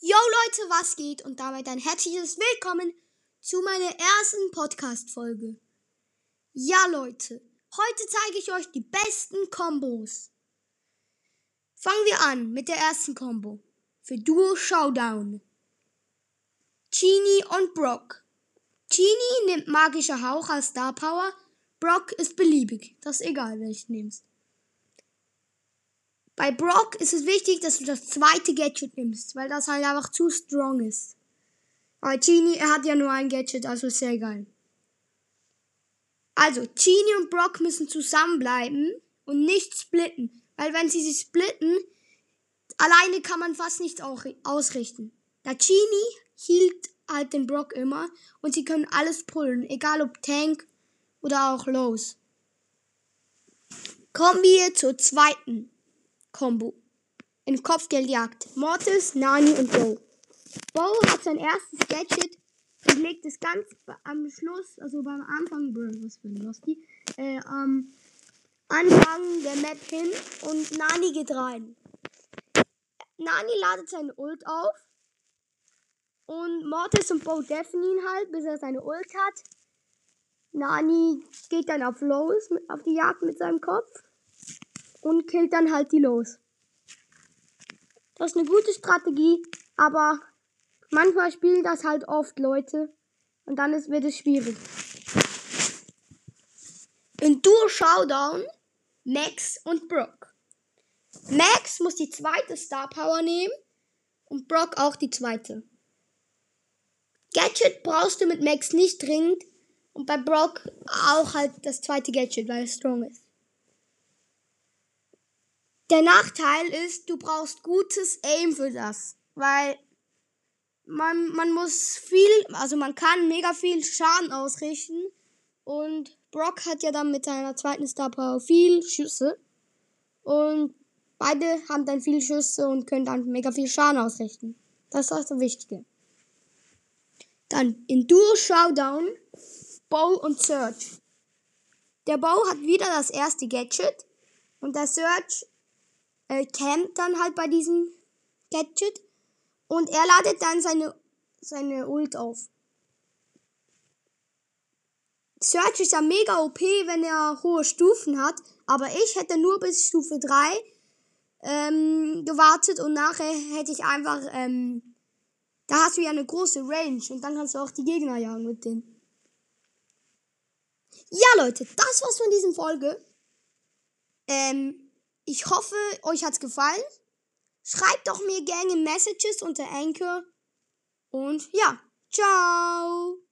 Yo Leute, was geht? Und damit ein herzliches Willkommen zu meiner ersten Podcast-Folge. Ja Leute, heute zeige ich euch die besten Kombos. Fangen wir an mit der ersten Combo. Für Duo Showdown. Genie und Brock. Genie nimmt magischer Hauch als Star Power. Brock ist beliebig. Das ist egal, welchen nimmst. Bei Brock ist es wichtig, dass du das zweite Gadget nimmst, weil das halt einfach zu strong ist. Aber Genie, er hat ja nur ein Gadget, also sehr egal. Also, Genie und Brock müssen zusammenbleiben und nicht splitten. Weil wenn sie sich splitten, alleine kann man fast nichts ausrichten. Der Genie hielt halt den Brock immer und sie können alles pullen, egal ob Tank oder auch Los. Kommen wir zur zweiten Combo. In Kopfgeldjagd. Mortis, Nani und Bo. Bo hat sein erstes Gadget und legt es ganz am Schluss, also beim Anfang, was für ein Losty, äh, am Anfang der Map hin und Nani geht rein. Nani ladet seine Ult auf und Mortis und Bo deffen ihn halt, bis er seine Ult hat. Nani geht dann auf los, auf die Jagd mit seinem Kopf und killt dann halt die los. Das ist eine gute Strategie, aber manchmal spielen das halt oft Leute und dann ist, wird es schwierig. In Duo Showdown Max und Brock. Max muss die zweite Star Power nehmen und Brock auch die zweite. Gadget brauchst du mit Max nicht dringend und bei Brock auch halt das zweite Gadget, weil es strong ist. Der Nachteil ist, du brauchst gutes Aim für das, weil man, man muss viel, also man kann mega viel Schaden ausrichten und Brock hat ja dann mit seiner zweiten Star Power viel Schüsse und beide haben dann viele Schüsse und können dann mega viel Schaden ausrichten. Das ist das Wichtige. Dann in Duo Showdown Bow und Search. Der Bow hat wieder das erste Gadget und der Search äh, campt dann halt bei diesem Gadget und er ladet dann seine, seine Ult auf. Search ist ja mega OP, wenn er hohe Stufen hat, aber ich hätte nur bis Stufe 3 ähm, gewartet und nachher hätte ich einfach, ähm, da hast du ja eine große Range und dann kannst du auch die Gegner jagen mit denen. Ja, Leute, das war's von dieser Folge. Ähm, ich hoffe, euch hat's gefallen. Schreibt doch mir gerne Messages unter Anchor. Und ja, ciao.